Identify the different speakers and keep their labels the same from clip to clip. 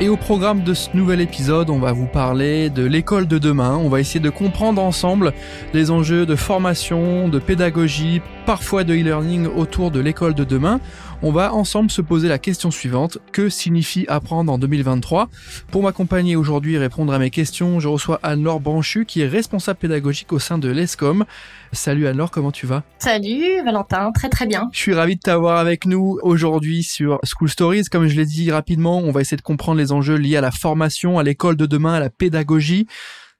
Speaker 1: Et au programme de ce nouvel épisode, on va vous parler de l'école de demain. On va essayer de comprendre ensemble les enjeux de formation, de pédagogie, parfois de e-learning autour de l'école de demain on va ensemble se poser la question suivante. Que signifie apprendre en 2023 Pour m'accompagner aujourd'hui et répondre à mes questions, je reçois Anne-Laure Branchu qui est responsable pédagogique au sein de l'ESCOM. Salut Anne-Laure, comment tu vas?
Speaker 2: Salut Valentin, très très bien.
Speaker 1: Je suis ravi de t'avoir avec nous aujourd'hui sur School Stories. Comme je l'ai dit rapidement, on va essayer de comprendre les enjeux liés à la formation, à l'école de demain, à la pédagogie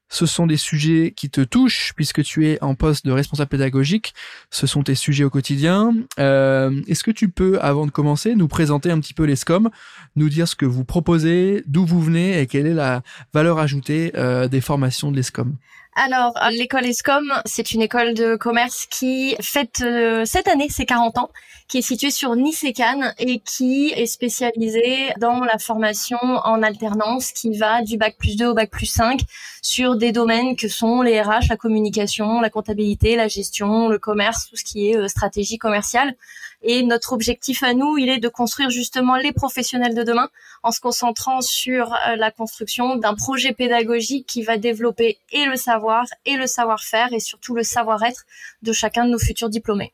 Speaker 1: ce sont des sujets qui te touchent puisque tu es en poste de responsable pédagogique. Ce sont tes sujets au quotidien. Euh, Est-ce que tu peux, avant de commencer, nous présenter un petit peu les SCOM, nous dire ce que vous proposez, d'où vous venez et quelle est la valeur ajoutée euh, des formations de l'ESCOM
Speaker 2: alors, l'école ESCOM, c'est une école de commerce qui fête euh, cette année ses 40 ans, qui est située sur Nice et Cannes et qui est spécialisée dans la formation en alternance qui va du bac plus 2 au bac plus 5 sur des domaines que sont les RH, la communication, la comptabilité, la gestion, le commerce, tout ce qui est euh, stratégie commerciale. Et notre objectif à nous, il est de construire justement les professionnels de demain en se concentrant sur euh, la construction d'un projet pédagogique qui va développer et le savoir et le savoir-faire et surtout le savoir-être de chacun de nos futurs diplômés.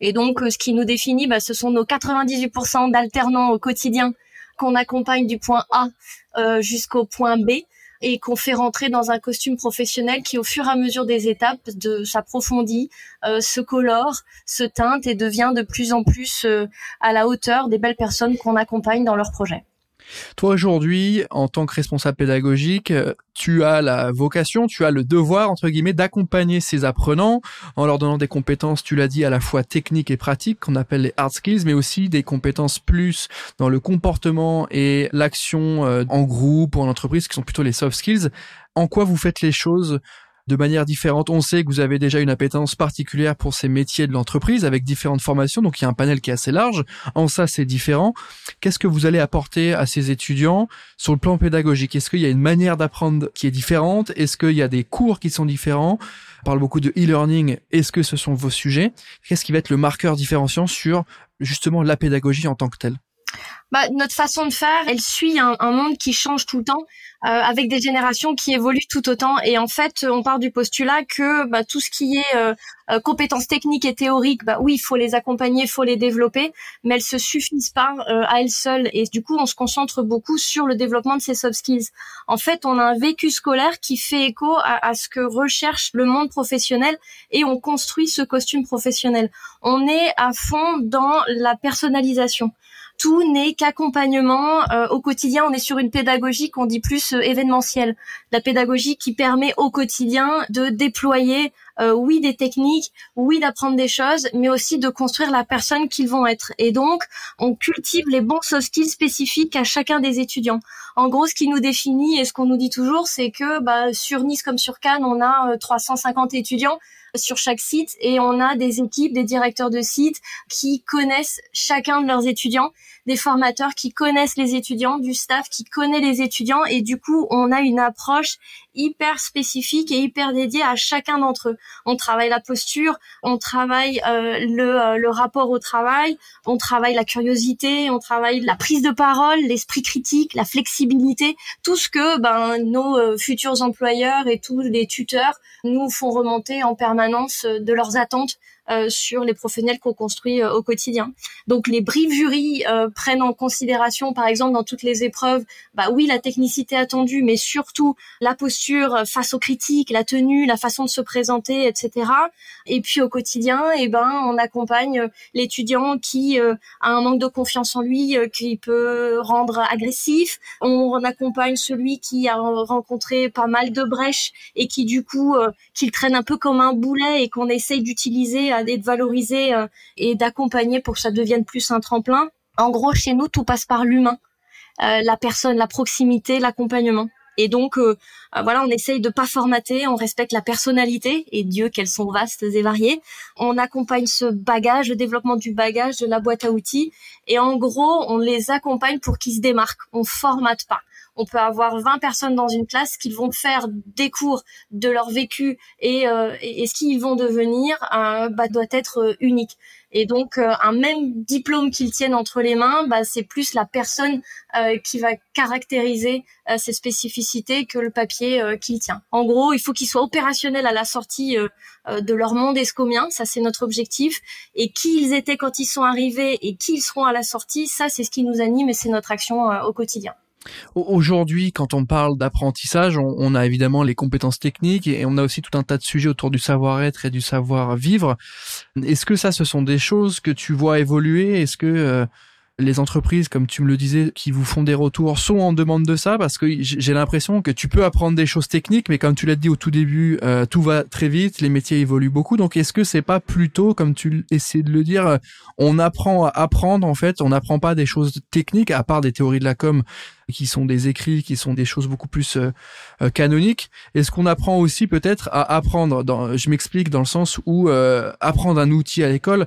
Speaker 2: Et donc, euh, ce qui nous définit, bah, ce sont nos 98% d'alternants au quotidien qu'on accompagne du point A euh, jusqu'au point B et qu'on fait rentrer dans un costume professionnel qui, au fur et à mesure des étapes, de s'approfondit, euh, se colore, se teinte et devient de plus en plus euh, à la hauteur des belles personnes qu'on accompagne dans leur projet.
Speaker 1: Toi aujourd'hui, en tant que responsable pédagogique, tu as la vocation, tu as le devoir, entre guillemets, d'accompagner ces apprenants en leur donnant des compétences, tu l'as dit, à la fois techniques et pratiques, qu'on appelle les hard skills, mais aussi des compétences plus dans le comportement et l'action euh, en groupe ou en entreprise, qui sont plutôt les soft skills. En quoi vous faites les choses de manière différente. On sait que vous avez déjà une appétence particulière pour ces métiers de l'entreprise avec différentes formations, donc il y a un panel qui est assez large. En ça, c'est différent. Qu'est-ce que vous allez apporter à ces étudiants sur le plan pédagogique? Est-ce qu'il y a une manière d'apprendre qui est différente? Est-ce qu'il y a des cours qui sont différents? On parle beaucoup de e-learning. Est-ce que ce sont vos sujets? Qu'est-ce qui va être le marqueur différenciant sur justement la pédagogie en tant que telle?
Speaker 2: Bah, notre façon de faire, elle suit un, un, monde qui change tout le temps, euh, avec des générations qui évoluent tout autant. Et en fait, on part du postulat que bah, tout ce qui est euh, euh, compétences techniques et théoriques, bah oui, il faut les accompagner, il faut les développer, mais elles se suffisent pas à elles seules. Et du coup, on se concentre beaucoup sur le développement de ces soft skills. En fait, on a un vécu scolaire qui fait écho à, à ce que recherche le monde professionnel et on construit ce costume professionnel. On est à fond dans la personnalisation tout n'est qu'accompagnement euh, au quotidien. On est sur une pédagogie qu'on dit plus euh, événementielle, la pédagogie qui permet au quotidien de déployer, euh, oui, des techniques, oui, d'apprendre des choses, mais aussi de construire la personne qu'ils vont être. Et donc, on cultive les bons soft skills spécifiques à chacun des étudiants. En gros, ce qui nous définit et ce qu'on nous dit toujours, c'est que bah, sur Nice comme sur Cannes, on a 350 étudiants sur chaque site et on a des équipes, des directeurs de site qui connaissent chacun de leurs étudiants, des formateurs qui connaissent les étudiants, du staff qui connaît les étudiants et du coup on a une approche hyper spécifique et hyper dédiée à chacun d'entre eux. On travaille la posture, on travaille euh, le, euh, le rapport au travail, on travaille la curiosité, on travaille la prise de parole, l'esprit critique, la flexibilité, tout ce que ben, nos euh, futurs employeurs et tous les tuteurs nous font remonter en permanence euh, de leurs attentes sur les professionnels qu'on construit euh, au quotidien. Donc les briefs jurys euh, prennent en considération, par exemple, dans toutes les épreuves, bah oui, la technicité attendue, mais surtout la posture face aux critiques, la tenue, la façon de se présenter, etc. Et puis au quotidien, eh ben, on accompagne l'étudiant qui a un manque de confiance en lui, qui peut rendre agressif. On accompagne celui qui a rencontré pas mal de brèches et qui du coup, qu'il traîne un peu comme un boulet et qu'on essaye d'utiliser et de valoriser euh, et d'accompagner pour que ça devienne plus un tremplin. En gros, chez nous, tout passe par l'humain, euh, la personne, la proximité, l'accompagnement. Et donc, euh, voilà, on essaye de pas formater, on respecte la personnalité, et Dieu qu'elles sont vastes et variées. On accompagne ce bagage, le développement du bagage, de la boîte à outils, et en gros, on les accompagne pour qu'ils se démarquent. On formate pas on peut avoir 20 personnes dans une classe qui vont faire des cours de leur vécu et, euh, et, ce qu'ils vont devenir euh, bah, doit être euh, unique. Et donc euh, un même diplôme qu'ils tiennent entre les mains, bah, c'est plus la personne qui va caractériser ces spécificités que le papier qu'il tient. En gros, il faut qu'ils soient opérationnels à la sortie de leur monde escomien, ça c'est notre objectif. Et qui ils étaient quand ils sont arrivés et qui ils seront à la sortie, ça c'est ce qui nous anime et c'est notre action au quotidien.
Speaker 1: Aujourd'hui, quand on parle d'apprentissage, on, a évidemment les compétences techniques et on a aussi tout un tas de sujets autour du savoir-être et du savoir-vivre. Est-ce que ça, ce sont des choses que tu vois évoluer? Est-ce que euh, les entreprises, comme tu me le disais, qui vous font des retours, sont en demande de ça parce que j'ai l'impression que tu peux apprendre des choses techniques, mais comme tu l'as dit au tout début, euh, tout va très vite, les métiers évoluent beaucoup. Donc, est-ce que c'est pas plutôt, comme tu essaies de le dire, euh, on apprend à apprendre en fait, on n'apprend pas des choses techniques à part des théories de la com qui sont des écrits, qui sont des choses beaucoup plus euh, canoniques. Est-ce qu'on apprend aussi peut-être à apprendre dans, Je m'explique dans le sens où apprendre un outil à l'école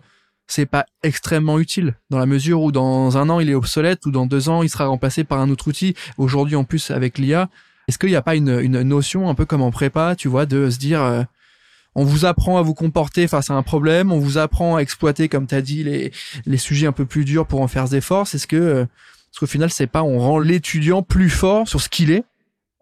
Speaker 1: c'est pas extrêmement utile dans la mesure où dans un an il est obsolète ou dans deux ans il sera remplacé par un autre outil. Aujourd'hui en plus avec l'IA, est-ce qu'il n'y a pas une, une, notion un peu comme en prépa, tu vois, de se dire euh, on vous apprend à vous comporter face à un problème, on vous apprend à exploiter comme tu as dit les, les sujets un peu plus durs pour en faire des forces. Est-ce que euh, parce qu'au final c'est pas on rend l'étudiant plus fort sur ce qu'il est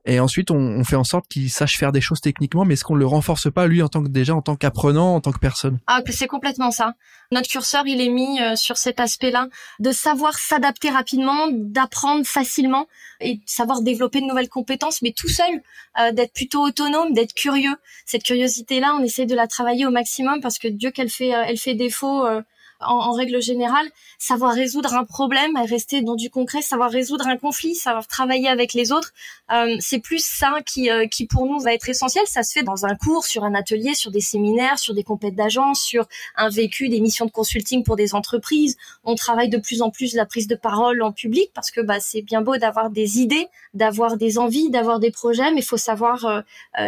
Speaker 1: et ensuite, on, fait en sorte qu'il sache faire des choses techniquement, mais est-ce qu'on le renforce pas lui en tant que déjà en tant qu'apprenant, en tant que personne?
Speaker 2: Ah, c'est complètement ça. Notre curseur, il est mis euh, sur cet aspect-là de savoir s'adapter rapidement, d'apprendre facilement et savoir développer de nouvelles compétences, mais tout seul, euh, d'être plutôt autonome, d'être curieux. Cette curiosité-là, on essaie de la travailler au maximum parce que Dieu qu'elle fait, euh, elle fait défaut en, règle générale, savoir résoudre un problème, rester dans du concret, savoir résoudre un conflit, savoir travailler avec les autres, euh, c'est plus ça qui, euh, qui pour nous va être essentiel. Ça se fait dans un cours, sur un atelier, sur des séminaires, sur des compètes d'agence, sur un vécu, des missions de consulting pour des entreprises. On travaille de plus en plus la prise de parole en public parce que bah, c'est bien beau d'avoir des idées, d'avoir des envies, d'avoir des projets, mais il faut savoir euh,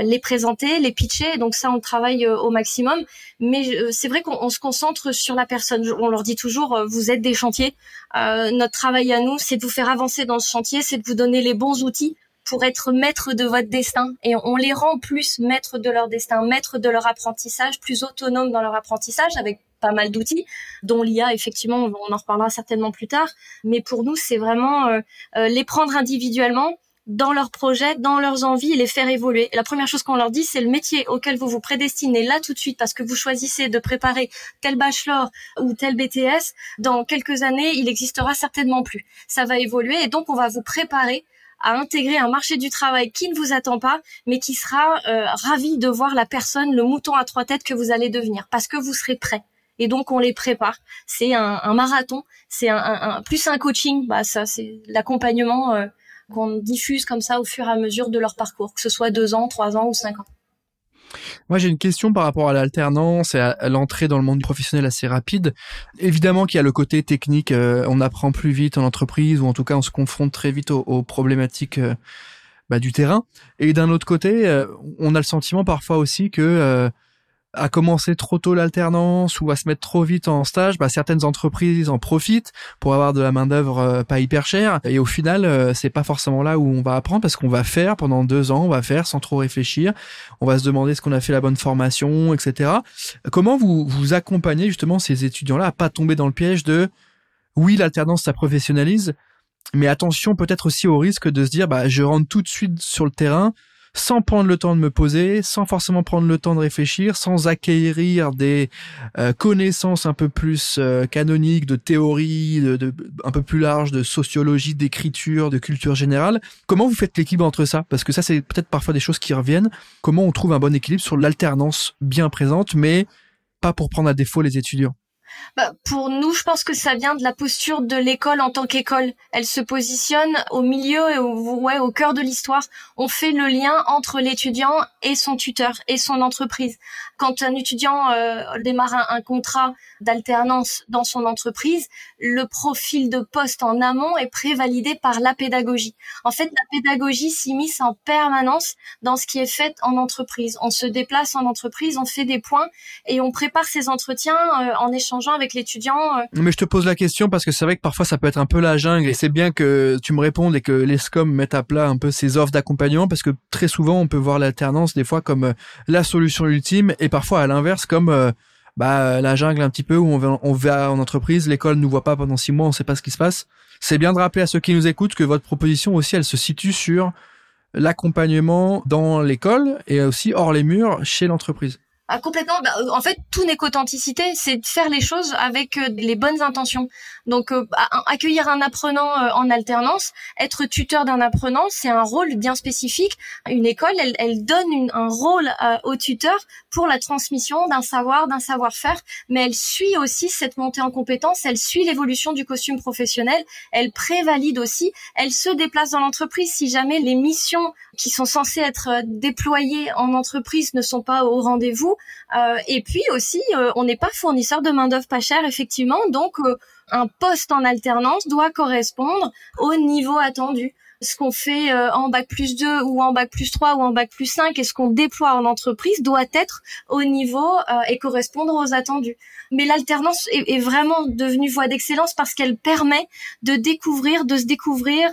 Speaker 2: les présenter, les pitcher. Donc ça, on travaille au maximum. Mais c'est vrai qu'on se concentre sur la personne on leur dit toujours, euh, vous êtes des chantiers. Euh, notre travail à nous, c'est de vous faire avancer dans ce chantier, c'est de vous donner les bons outils pour être maître de votre destin. Et on les rend plus maîtres de leur destin, maîtres de leur apprentissage, plus autonomes dans leur apprentissage avec pas mal d'outils, dont l'IA, effectivement, on en reparlera certainement plus tard. Mais pour nous, c'est vraiment euh, les prendre individuellement, dans leurs projets, dans leurs envies et les faire évoluer. la première chose qu'on leur dit, c'est le métier auquel vous vous prédestinez là tout de suite parce que vous choisissez de préparer tel bachelor ou tel BTS. Dans quelques années, il existera certainement plus. Ça va évoluer et donc on va vous préparer à intégrer un marché du travail qui ne vous attend pas, mais qui sera euh, ravi de voir la personne, le mouton à trois têtes que vous allez devenir, parce que vous serez prêt. Et donc on les prépare. C'est un, marathon, c'est un, plus un coaching. Bah ça, c'est l'accompagnement. Euh, qu'on diffuse comme ça au fur et à mesure de leur parcours, que ce soit deux ans, trois ans ou cinq ans.
Speaker 1: Moi, j'ai une question par rapport à l'alternance et à l'entrée dans le monde professionnel assez rapide. Évidemment qu'il y a le côté technique, euh, on apprend plus vite en entreprise ou en tout cas on se confronte très vite aux, problématiques euh, bah, du terrain. Et d'un autre côté, euh, on a le sentiment parfois aussi que à commencer trop tôt l'alternance ou à se mettre trop vite en stage, bah, certaines entreprises en profitent pour avoir de la main d'œuvre euh, pas hyper chère. Et au final, euh, c'est pas forcément là où on va apprendre parce qu'on va faire pendant deux ans, on va faire sans trop réfléchir. On va se demander ce qu'on a fait la bonne formation, etc. Comment vous vous accompagnez justement ces étudiants-là à pas tomber dans le piège de oui, l'alternance ça professionnalise, mais attention peut-être aussi au risque de se dire bah je rentre tout de suite sur le terrain sans prendre le temps de me poser, sans forcément prendre le temps de réfléchir, sans acquérir des euh, connaissances un peu plus euh, canoniques, de théorie, de, un peu plus large, de sociologie, d'écriture, de culture générale. Comment vous faites l'équilibre entre ça? Parce que ça, c'est peut-être parfois des choses qui reviennent. Comment on trouve un bon équilibre sur l'alternance bien présente, mais pas pour prendre à défaut les étudiants?
Speaker 2: Bah, Pour nous, je pense que ça vient de la posture de l'école en tant qu'école. Elle se positionne au milieu et au, ouais, au cœur de l'histoire. On fait le lien entre l'étudiant et son tuteur et son entreprise. Quand un étudiant euh, démarre un, contrat d'alternance dans son entreprise, le profil de poste en amont est prévalidé par la pédagogie. En fait, la pédagogie s'immisce en permanence dans ce qui est fait en entreprise. On se déplace en entreprise, on fait des points et on prépare ses entretiens euh, en avec l'étudiant. Euh.
Speaker 1: Mais je te pose la question parce que c'est vrai que parfois ça peut être un peu la jungle et c'est bien que tu me répondes et que l'ESCOM mette à plat un peu ses offres d'accompagnement parce que très souvent on peut voir l'alternance des fois comme euh, la solution ultime et parfois à l'inverse comme bah la jungle un petit peu où on va, en entreprise, l'école nous voit pas pendant six mois, on sait pas ce qui se passe. C'est bien de rappeler à ceux qui nous écoutent que votre proposition aussi elle se situe sur l'accompagnement dans l'école et aussi hors les murs chez l'entreprise.
Speaker 2: Ah, complètement. Bah, euh, en fait, tout n'est qu'authenticité, c'est de faire les choses avec euh, les bonnes intentions. Donc, euh, accueillir un apprenant en alternance, être tuteur d'un apprenant, c'est un rôle bien spécifique. Une école, elle, elle donne un rôle au tuteur pour la transmission d'un savoir, d'un savoir-faire, mais elle suit aussi cette montée en compétences, elle suit l'évolution du costume professionnel, elle prévalide aussi, elle se déplace dans l'entreprise si jamais les missions qui sont censées être déployées en entreprise ne sont pas au rendez-vous euh, et puis aussi, euh, on n'est pas fournisseur de main d'œuvre pas chère, effectivement. Donc, euh, un poste en alternance doit correspondre au niveau attendu ce qu'on fait en bac plus 2 ou en bac plus 3 ou en bac plus 5 et ce qu'on déploie en entreprise doit être au niveau et correspondre aux attendus. Mais l'alternance est, vraiment devenue voie d'excellence parce qu'elle permet de découvrir, de se découvrir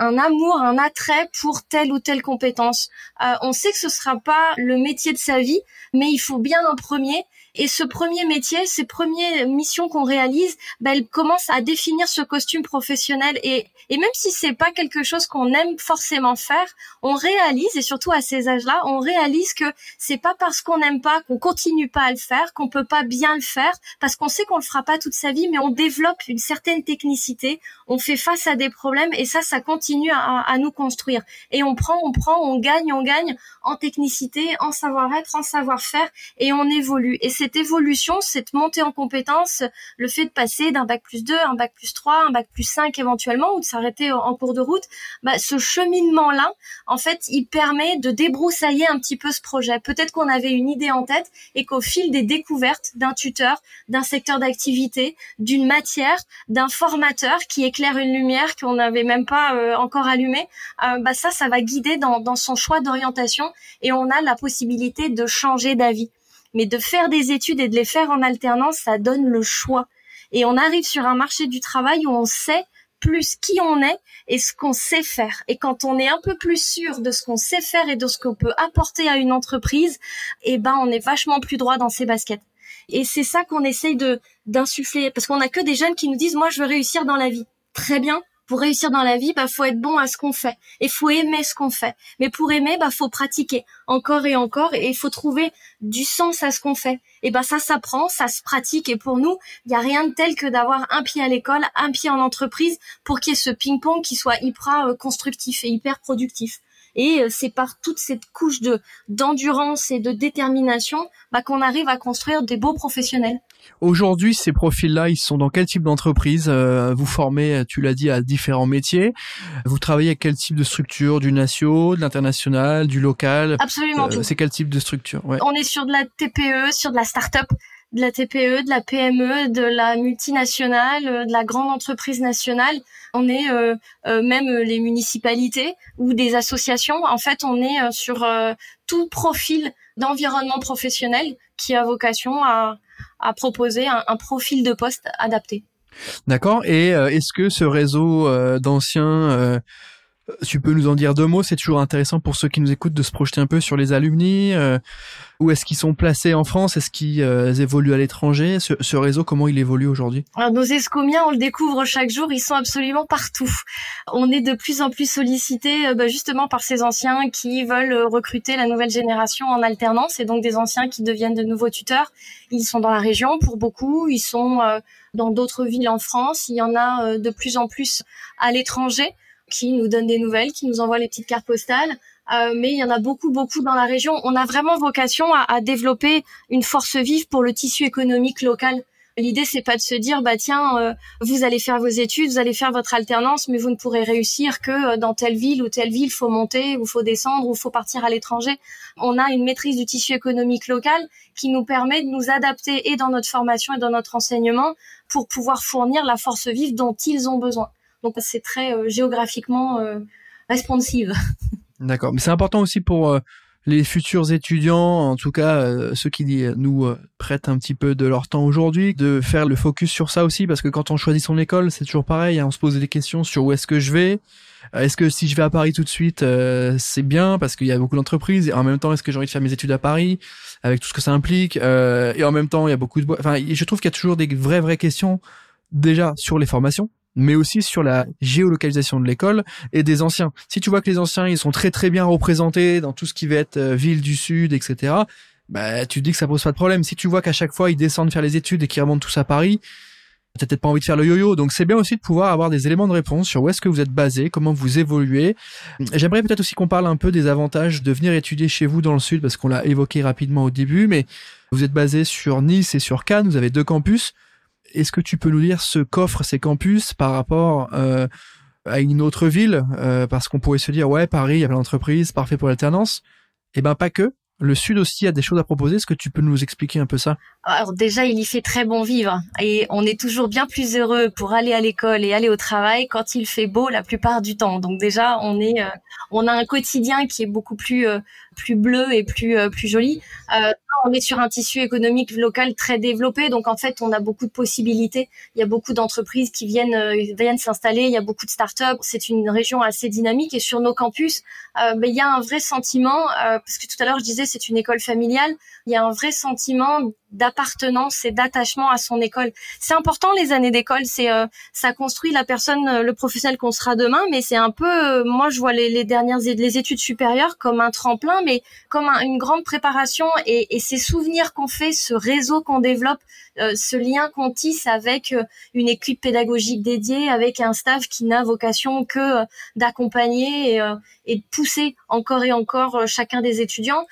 Speaker 2: un amour, un attrait pour telle ou telle compétence. Euh, on sait que ce sera pas le métier de sa vie, mais il faut bien un premier et ce premier métier, ces premières missions qu'on réalise, ben, elles commencent à définir ce costume professionnel. Et, et même si c'est pas quelque chose qu'on aime forcément faire, on réalise, et surtout à ces âges-là, on réalise que c'est pas parce qu'on n'aime pas qu'on continue pas à le faire, qu'on peut pas bien le faire, parce qu'on sait qu'on le fera pas toute sa vie, mais on développe une certaine technicité, on fait face à des problèmes, et ça, ça continue à, à nous construire. Et on prend, on prend, on gagne, on gagne en technicité, en savoir-être, en savoir-faire, et on évolue. Et cette évolution, cette montée en compétences, le fait de passer d'un bac plus 2, un bac plus 3, un bac plus 5 éventuellement, ou de s'arrêter en cours de route, bah, ce cheminement-là, en fait, il permet de débroussailler un petit peu ce projet. Peut-être qu'on avait une idée en tête et qu'au fil des découvertes d'un tuteur, d'un secteur d'activité, d'une matière, d'un formateur qui éclaire une lumière qu'on n'avait même pas euh, encore allumée, euh, bah ça, ça va guider dans, dans son choix d'orientation et on a la possibilité de changer d'avis. Mais de faire des études et de les faire en alternance, ça donne le choix. Et on arrive sur un marché du travail où on sait plus qui on est et ce qu'on sait faire. Et quand on est un peu plus sûr de ce qu'on sait faire et de ce qu'on peut apporter à une entreprise, eh ben, on est vachement plus droit dans ses baskets. Et c'est ça qu'on essaye de, d'insuffler. Parce qu'on a que des jeunes qui nous disent, moi, je veux réussir dans la vie. Très bien pour réussir dans la vie, bah faut être bon à ce qu'on fait et faut aimer ce qu'on fait. Mais pour aimer, bah faut pratiquer encore et encore et il faut trouver du sens à ce qu'on fait. Et bah ça s'apprend, ça se pratique et pour nous, il y a rien de tel que d'avoir un pied à l'école, un pied en entreprise pour qu'il y ait ce ping-pong qui soit hyper euh, constructif et hyper productif. Et euh, c'est par toute cette couche de d'endurance et de détermination bah, qu'on arrive à construire des beaux professionnels.
Speaker 1: Aujourd'hui, ces profils-là, ils sont dans quel type d'entreprise euh, Vous formez, tu l'as dit, à différents métiers. Vous travaillez avec quel type de structure Du national, de l'international, du local?
Speaker 2: Absolument. Euh,
Speaker 1: c'est quel type de structure? Ouais.
Speaker 2: On est sur de la TPE, sur de la start-up de la TPE, de la PME, de la multinationale, euh, de la grande entreprise nationale. On est euh, euh, même les municipalités ou des associations. En fait, on est sur tout profil d'environnement professionnel qui a vocation à, proposer un, un, profil de poste adapté.
Speaker 1: D'accord. Et est-ce que ce réseau d'anciens tu peux nous en dire deux mots C'est toujours intéressant pour ceux qui nous écoutent de se projeter un peu sur les alumni. Euh, où est-ce qu'ils sont placés en France Est-ce qu'ils euh, évoluent à l'étranger ce, réseau, comment il évolue aujourd'hui?
Speaker 2: Nos escomiens, on le découvre chaque jour, ils sont absolument partout. On est de plus en plus sollicités euh, bah, justement par ces anciens qui veulent recruter la nouvelle génération en alternance et donc des anciens qui deviennent de nouveaux tuteurs. Ils sont dans la région pour beaucoup, ils sont dans d'autres villes en France, il y en a de plus en plus à l'étranger qui nous donne des nouvelles, qui nous envoie les petites cartes postales. Euh, mais il y en a beaucoup, beaucoup dans la région. On a vraiment vocation à, à, développer une force vive pour le tissu économique local. L'idée c'est pas de se dire bah tiens euh, vous allez faire vos études, vous allez faire votre alternance, mais vous ne pourrez réussir que euh, dans telle ville ou telle ville, faut monter ou faut descendre ou faut partir à l'étranger. On a une maîtrise du tissu économique local qui nous permet de nous adapter et dans notre formation et dans notre enseignement pour pouvoir fournir la force vive dont ils ont besoin. Donc c'est très euh, géographiquement responsive.
Speaker 1: D'accord, mais c'est important aussi pour les futurs étudiants, en tout cas euh, ceux qui nous euh, prêtent un petit peu de leur temps aujourd'hui, de faire le focus sur ça aussi, parce que quand on choisit son école, c'est toujours pareil, hein, on se pose des questions sur où est-ce que je vais. Euh, est-ce que si je vais à Paris tout de suite, c'est bien parce qu'il y a beaucoup d'entreprises. Et en même temps, est-ce que j'ai envie de faire mes études à Paris avec tout ce que ça implique Et en même temps, il y a beaucoup de. Enfin, je trouve qu'il y a toujours des vraies vraies questions déjà sur les formations mais aussi sur la géolocalisation de l'école et des anciens. Si tu vois que les anciens, ils sont très très bien représentés dans tout ce qui va être euh, ville du sud, etc., bah, tu te dis que ça pose pas de problème. Si tu vois qu'à chaque fois, ils descendent faire les études et qu'ils remontent tous à Paris, t'as peut-être pas envie de faire le yo-yo. Donc c'est bien aussi de pouvoir avoir des éléments de réponse sur où est-ce que vous êtes basé, comment vous évoluez. J'aimerais peut-être aussi qu'on parle un peu des avantages de venir étudier chez vous dans le sud, parce qu'on l'a évoqué rapidement au début, mais vous êtes basé sur Nice et sur Cannes, vous avez deux campus est-ce que tu peux nous dire ce qu'offrent ces campus par rapport euh, à une autre ville euh, Parce qu'on pourrait se dire, ouais, Paris, il y a plein d'entreprises, parfait pour l'alternance. Eh ben pas que. Le Sud aussi a des choses à proposer. Est-ce que tu peux nous expliquer un peu ça?
Speaker 2: Alors déjà, il y fait très bon vivre et on est toujours bien plus heureux pour aller à l'école et aller au travail quand il fait beau la plupart du temps. Donc déjà, on est, euh, on a un quotidien qui est beaucoup plus plus bleu et plus plus joli on est sur un tissu économique local très développé, donc en fait, on a beaucoup de possibilités. Il y a beaucoup d'entreprises qui viennent euh, viennent s'installer. Il y a beaucoup de startups. C'est une région assez dynamique et sur nos campus, euh, ben, il y a un vrai sentiment, euh, parce que tout à l'heure je disais c'est une école familiale. Il y a un vrai sentiment d'appartenance et d'attachement à son école. C'est important les années d'école, c'est euh, ça construit la personne, euh, le professionnel qu'on sera demain, mais c'est un peu, euh, moi je vois les, les, dernières les études supérieures comme un tremplin, mais comme une grande préparation et, et ces souvenirs qu'on fait, ce réseau qu'on développe, ce lien qu'on tisse avec une équipe pédagogique dédiée, avec un staff qui n'a vocation que d'accompagner et, et, de pousser encore et encore chacun des étudiants,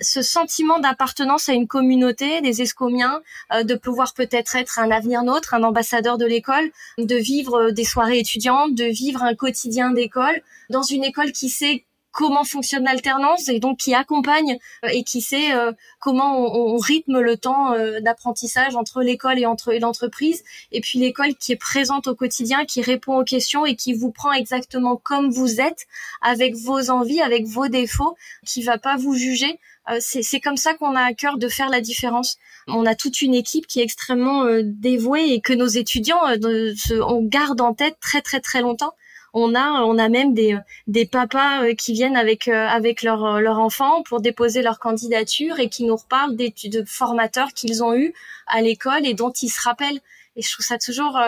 Speaker 2: ce sentiment d'appartenance à une communauté des escomiens, euh, de pouvoir peut-être être un avenir nôtre, un ambassadeur de l'école, de vivre des soirées étudiantes, de vivre un quotidien d'école dans une école qui sait comment fonctionne l'alternance et donc qui accompagne euh, et qui sait euh, comment on, rythme le temps d'apprentissage entre l'école et entre l'entreprise et puis l'école qui est présente au quotidien, qui répond aux questions et qui vous prend exactement comme vous êtes, avec vos envies, avec vos défauts, qui va pas vous juger, euh, c'est comme ça qu'on a à cœur de faire la différence. On a toute une équipe qui est extrêmement euh, dévouée et que nos étudiants euh, on garde en tête très très très longtemps. On a on a même des des papas qui viennent avec avec leur leur enfant pour déposer leur candidature et qui nous reparlent des de formateurs qu'ils ont eu à l'école et dont ils se rappellent. Et je trouve ça toujours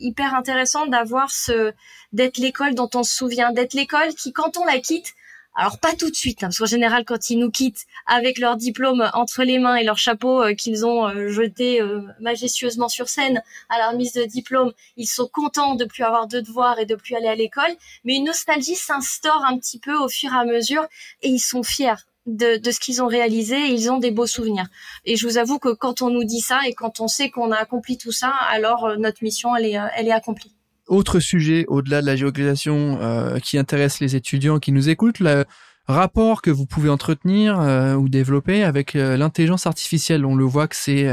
Speaker 2: hyper intéressant d'avoir ce d'être l'école dont on se souvient, d'être l'école qui quand on la quitte alors pas tout de suite, hein, parce qu'en général, quand ils nous quittent avec leur diplôme entre les mains et leur chapeau euh, qu'ils ont euh, jeté euh, majestueusement sur scène à la remise de diplôme, ils sont contents de plus avoir de devoirs et de plus aller à l'école. Mais une nostalgie s'instaure un petit peu au fur et à mesure, et ils sont fiers de, de, ce qu'ils ont réalisé et ils ont des beaux souvenirs. Et je vous avoue que quand on nous dit ça et quand on sait qu'on a accompli tout ça, alors notre mission, elle est, elle est accomplie.
Speaker 1: Autre sujet au-delà de la géolocalisation euh, qui intéresse les étudiants qui nous écoutent, le rapport que vous pouvez entretenir euh, ou développer avec euh, l'intelligence artificielle. On le voit que c'est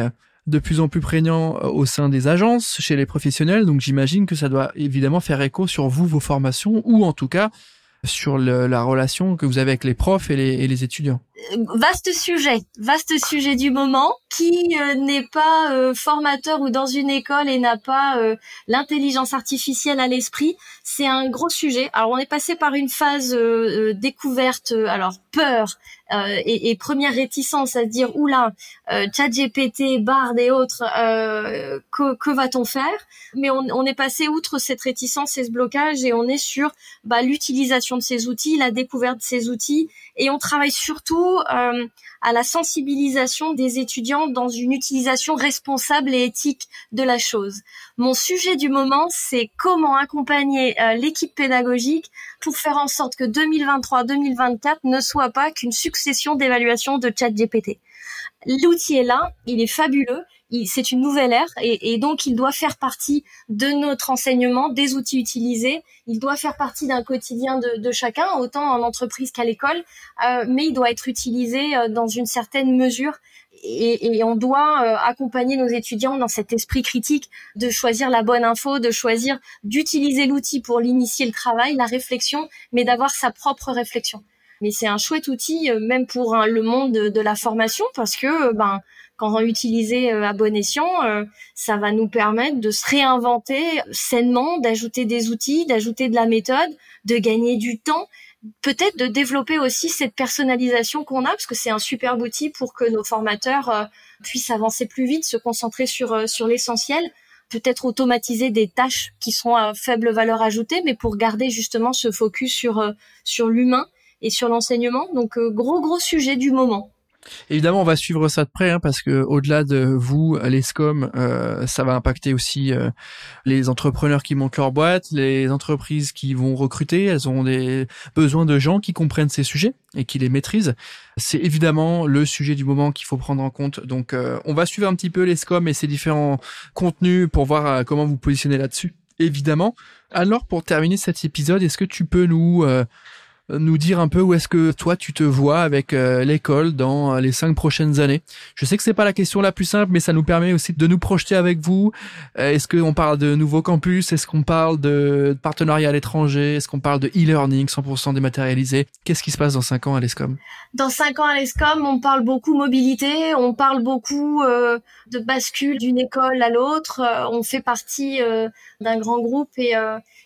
Speaker 1: de plus en plus prégnant au sein des agences, chez les professionnels, donc j'imagine que ça doit évidemment faire écho sur vous, vos formations, ou en tout cas sur la relation que vous avez avec les profs et les, étudiants.
Speaker 2: Vaste sujet, vaste sujet du moment. Qui euh, n'est pas euh, formateur ou dans une école et n'a pas euh, l'intelligence artificielle à l'esprit, c'est un gros sujet. Alors on est passé par une phase découverte, alors peur et, et, première réticence à se dire oula, ChatGPT, Bard et autres, que, que va-t-on faire? Mais on, on, est passé outre cette réticence et ce blocage et on est sur bah, l'utilisation de ces outils, la découverte de ces outils, et on travaille surtout euh, à la sensibilisation des étudiants dans une utilisation responsable et éthique de la chose. Mon sujet du moment, c'est comment accompagner euh, l'équipe pédagogique pour faire en sorte que 2023-2024 ne soit pas qu'une succession d'évaluations de chat GPT. L'outil est là, il est fabuleux, c'est une nouvelle ère et, et, donc il doit faire partie de notre enseignement, des outils utilisés. Il doit faire partie d'un quotidien de, de, chacun, autant en entreprise qu'à l'école, euh, mais il doit être utilisé euh, dans une certaine mesure. Et, et on doit euh, accompagner nos étudiants dans cet esprit critique de choisir la bonne info, de choisir d'utiliser l'outil pour l'initier le travail, la réflexion, mais d'avoir sa propre réflexion. Mais c'est un chouette outil, euh, même pour hein, le monde de, de, la formation, parce que ben quand on utilisé euh, à bon escient, euh, ça va nous permettre de se réinventer sainement, d'ajouter des outils, d'ajouter de la méthode, de gagner du temps, peut-être de développer aussi cette personnalisation qu'on a, parce que c'est un super outil pour que nos formateurs euh, puissent avancer plus vite, se concentrer sur sur l'essentiel peut-être automatiser des tâches qui sont à faible valeur ajoutée, mais pour garder justement ce focus sur sur l'humain et sur l'enseignement. Donc gros gros sujet du moment.
Speaker 1: Évidemment, on va suivre ça de près hein, parce que au-delà de vous, les SCOM, euh, ça va impacter aussi euh, les entrepreneurs qui montent leur boîte, les entreprises qui vont recruter. Elles ont des besoins de gens qui comprennent ces sujets et qui les maîtrisent. C'est évidemment le sujet du moment qu'il faut prendre en compte. Donc, euh, on va suivre un petit peu les SCOM et ces différents contenus pour voir comment vous positionnez là-dessus. Évidemment. Alors, pour terminer cet épisode, est-ce que tu peux nous nous dire un peu où est-ce que toi tu te vois avec euh, l'école dans euh, les cinq prochaines années. Je sais que c'est pas la question la plus simple, mais ça nous permet aussi de nous projeter avec vous. Euh, est-ce qu'on parle de nouveaux campus? Est-ce qu'on parle de partenariat à l'étranger? Est-ce qu'on parle de e-learning 100% dématérialisé? Qu'est-ce qui se passe dans cinq ans à l'ESCOM?
Speaker 2: Dans cinq ans à l'ESCOM, on parle beaucoup mobilité, on parle beaucoup de bascule d'une école à l'autre. on fait partie d'un grand groupe et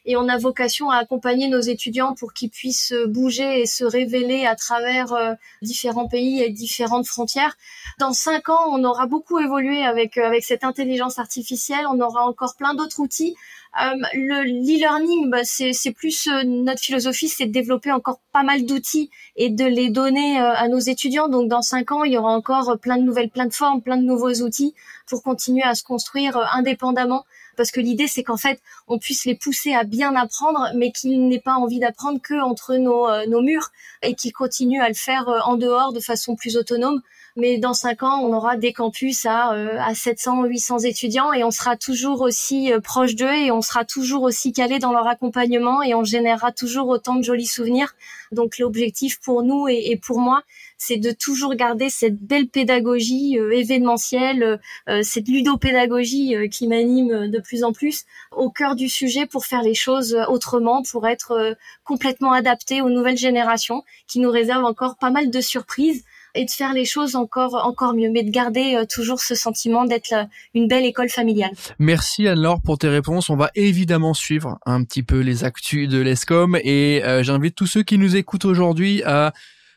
Speaker 2: et on a vocation à accompagner nos étudiants pour qu'ils puissent bouger et se révéler à travers euh, différents pays et différentes frontières. Dans cinq ans, on aura beaucoup évolué avec euh, avec cette intelligence artificielle. On aura encore plein d'autres outils. Euh, le l'e-learning, bah, c'est plus notre philosophie, c'est de développer encore pas mal d'outils et de les donner à nos étudiants. Donc dans cinq ans, il y aura encore plein de nouvelles plateformes, plein de nouveaux outils pour continuer à se construire indépendamment parce que l'idée c'est qu'en fait on puisse les pousser à bien apprendre, mais qu'ils n'aient pas envie d'apprendre que entre nos, euh, nos murs et qu'ils continuent à le faire euh, en dehors de façon plus autonome. Mais dans cinq ans, on aura des campus à, euh, à 700, 800 étudiants et on sera toujours aussi proche d'eux et on sera toujours aussi calé dans leur accompagnement et on générera toujours autant de jolis souvenirs. Donc l'objectif pour nous et, pour moi, c'est de toujours garder cette belle pédagogie euh, événementielle, euh, euh, cette ludopédagogie qui m'anime de plus en plus au cœur du sujet pour faire les choses autrement, pour être complètement adapté aux nouvelles générations qui nous réservent encore pas mal de surprises et de faire les choses encore encore mieux, mais de garder toujours ce sentiment d'être une belle école familiale.
Speaker 1: Merci Anne-Laure pour tes réponses. On va évidemment suivre un petit peu les actus de l'ESCOM et j'invite tous ceux qui nous écoutent aujourd'hui à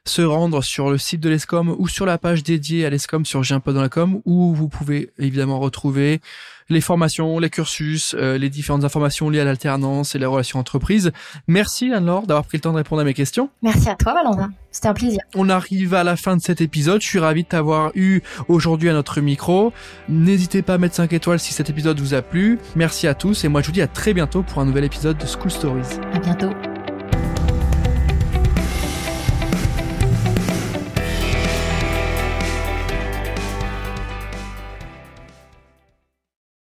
Speaker 1: se rendre sur le site de l'ESCOM ou sur la page dédiée à l'ESCOM sur J'ai un dans la com où vous pouvez évidemment retrouver les formations, les cursus, euh, les différentes informations liées à l'alternance et les relations entreprises. Merci Anne-Laure d'avoir pris le temps de répondre à mes questions.
Speaker 2: Merci à toi Valentin, c'était un plaisir.
Speaker 1: On arrive à la fin de cet épisode, je suis ravi de t'avoir eu aujourd'hui à notre micro. N'hésitez pas à mettre 5 étoiles si cet épisode vous a plu. Merci à tous et moi je vous dis à très bientôt pour un nouvel épisode de School Stories.
Speaker 2: À bientôt.